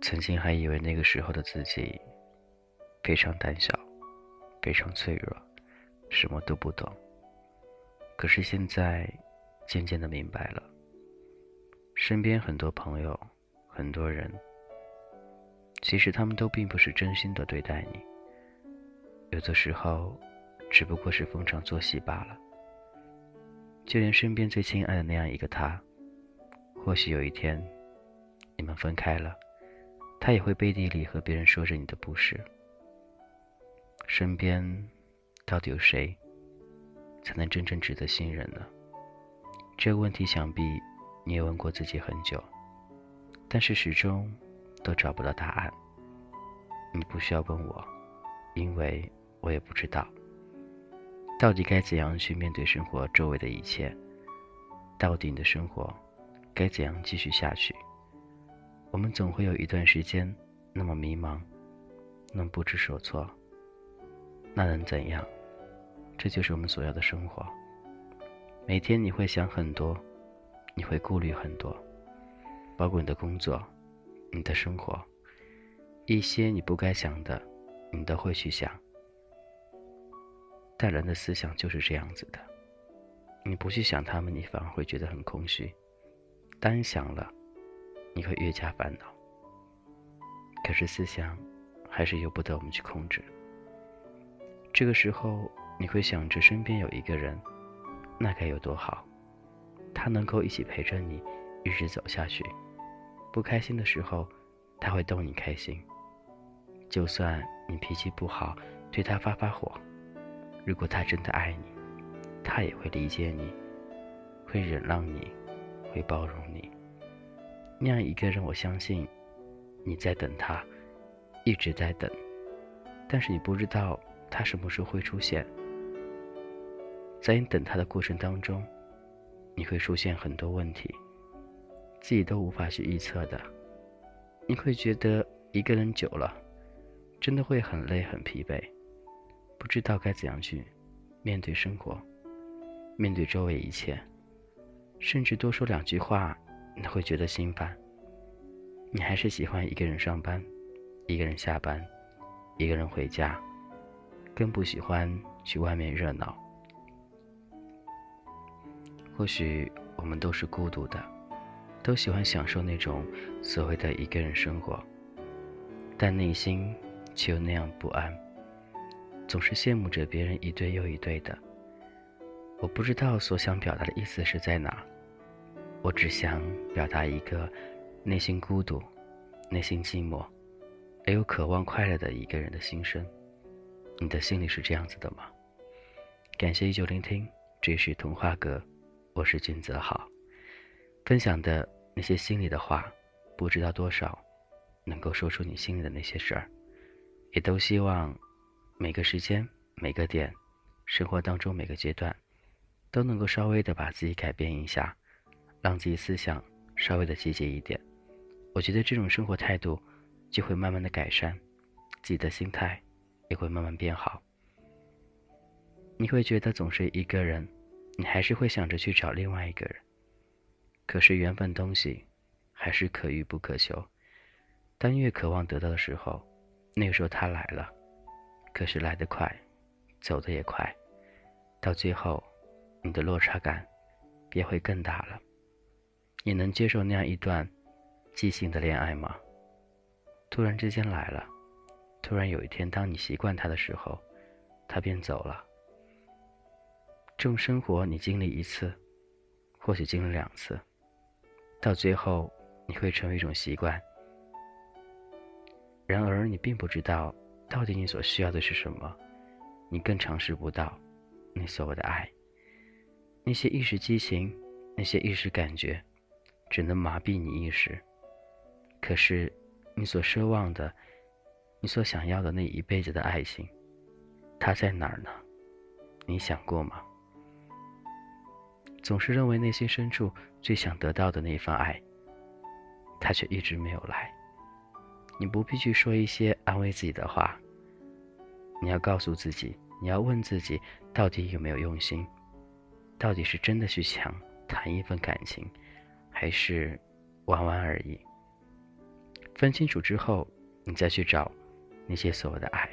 曾经还以为那个时候的自己非常胆小，非常脆弱，什么都不懂。可是现在渐渐的明白了，身边很多朋友，很多人，其实他们都并不是真心的对待你，有的时候只不过是逢场作戏罢了。就连身边最亲爱的那样一个他，或许有一天你们分开了。他也会背地里和别人说着你的不是。身边到底有谁才能真正值得信任呢？这个问题想必你也问过自己很久，但是始终都找不到答案。你不需要问我，因为我也不知道，到底该怎样去面对生活周围的一切，到底你的生活该怎样继续下去？我们总会有一段时间那么迷茫，那么不知所措。那能怎样？这就是我们所要的生活。每天你会想很多，你会顾虑很多，包括你的工作、你的生活，一些你不该想的，你都会去想。但人的思想就是这样子的，你不去想他们，你反而会觉得很空虚。当想了。你会越加烦恼，可是思想还是由不得我们去控制。这个时候，你会想着身边有一个人，那该有多好，他能够一起陪着你，一直走下去。不开心的时候，他会逗你开心。就算你脾气不好，对他发发火，如果他真的爱你，他也会理解你，会忍让你，会包容你。那样一个人，我相信你在等他，一直在等，但是你不知道他什么时候会出现。在你等他的过程当中，你会出现很多问题，自己都无法去预测的。你会觉得一个人久了，真的会很累很疲惫，不知道该怎样去面对生活，面对周围一切，甚至多说两句话。你会觉得心烦。你还是喜欢一个人上班，一个人下班，一个人回家，更不喜欢去外面热闹。或许我们都是孤独的，都喜欢享受那种所谓的一个人生活，但内心却又那样不安，总是羡慕着别人一对又一对的。我不知道所想表达的意思是在哪。我只想表达一个内心孤独、内心寂寞，而又渴望快乐的一个人的心声。你的心里是这样子的吗？感谢依旧聆听，这是童话阁，我是君泽好。分享的那些心里的话，不知道多少能够说出你心里的那些事儿，也都希望每个时间、每个点，生活当中每个阶段，都能够稍微的把自己改变一下。让自己思想稍微的积极一点，我觉得这种生活态度就会慢慢的改善，自己的心态也会慢慢变好。你会觉得总是一个人，你还是会想着去找另外一个人。可是缘分东西还是可遇不可求，当越渴望得到的时候，那个时候他来了，可是来得快，走的也快，到最后，你的落差感便会更大了。你能接受那样一段即兴的恋爱吗？突然之间来了，突然有一天，当你习惯他的时候，他便走了。这种生活你经历一次，或许经历两次，到最后你会成为一种习惯。然而你并不知道，到底你所需要的是什么，你更尝试不到你所谓的爱。那些一时激情，那些一时感觉。只能麻痹你一时，可是，你所奢望的，你所想要的那一辈子的爱情，它在哪儿呢？你想过吗？总是认为内心深处最想得到的那份爱，它却一直没有来。你不必去说一些安慰自己的话。你要告诉自己，你要问自己，到底有没有用心？到底是真的去想谈一份感情，还是玩玩而已？分清楚之后，你再去找那些所谓的爱，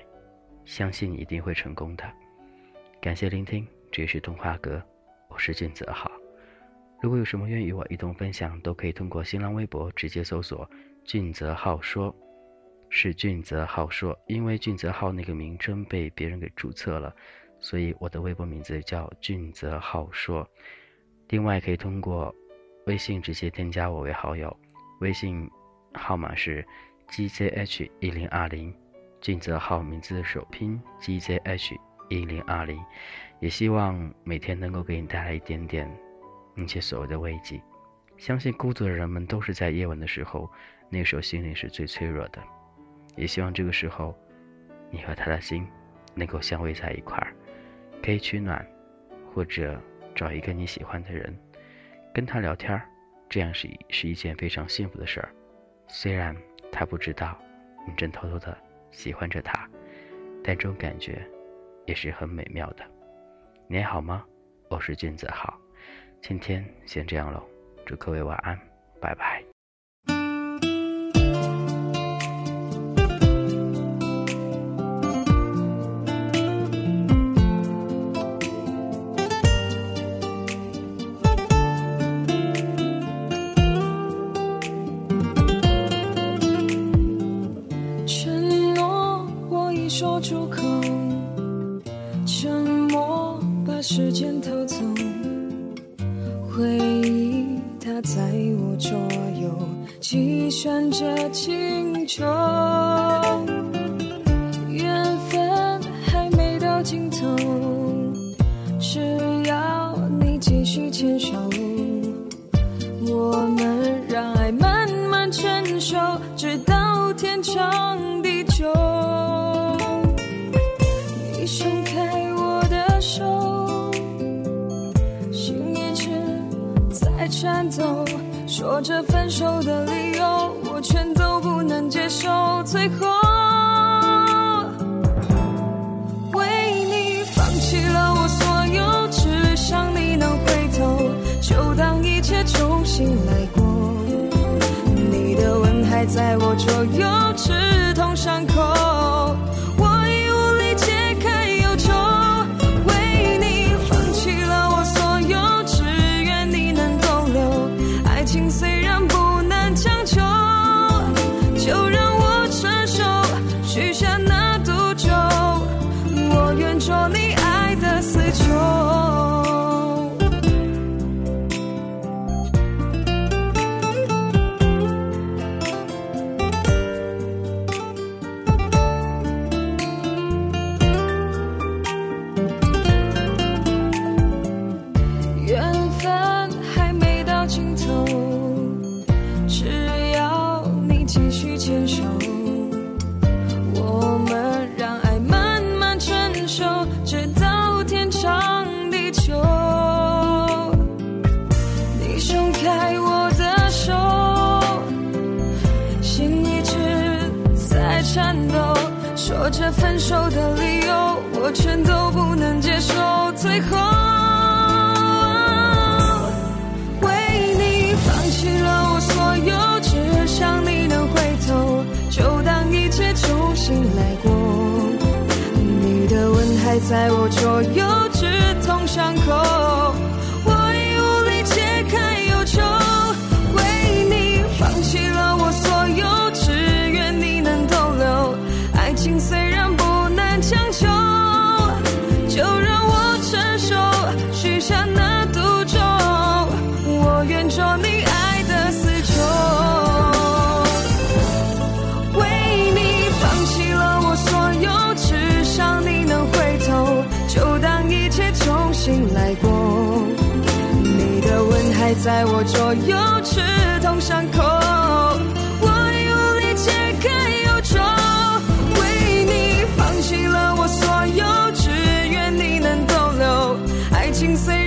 相信你一定会成功的。感谢聆听，这里是动画阁，我是俊泽浩。如果有什么愿与我一同分享，都可以通过新浪微博直接搜索“俊泽浩说”，是俊泽浩说，因为俊泽浩那个名称被别人给注册了，所以我的微博名字叫俊泽浩说。另外可以通过微信直接添加我为好友，微信号码是 gzh 一零二零，俊泽浩名字首拼 gzh 一零二零，也希望每天能够给你带来一点点。那些所谓的慰藉，相信孤独的人们都是在夜晚的时候，那时候心里是最脆弱的。也希望这个时候，你和他的心能够相偎在一块儿，可以取暖，或者找一个你喜欢的人，跟他聊天儿，这样是是一件非常幸福的事儿。虽然他不知道你正偷偷的喜欢着他，但这种感觉也是很美妙的。你好吗？我是君子好。今天先这样喽，祝各位晚安，拜拜。回忆它在我左右，计算着清秋。缘分还没到尽头，只要你继续牵手，我们让爱慢慢成熟，直到天长地久。走，说着分手的理由，我全都不能接受。最后，为你放弃了我所有，只想你能回头，就当一切重新来过。你的吻还在我左右，刺痛伤口，这分手的理由，我全都不能接受。最后。为你放弃了我所有，只想你能回头，就当一切重新来过。你的吻还在我左右，刺痛伤口，在我左右，刺痛伤口，我已无力解开忧愁。为你放弃了我所有，只愿你能逗留。爱情虽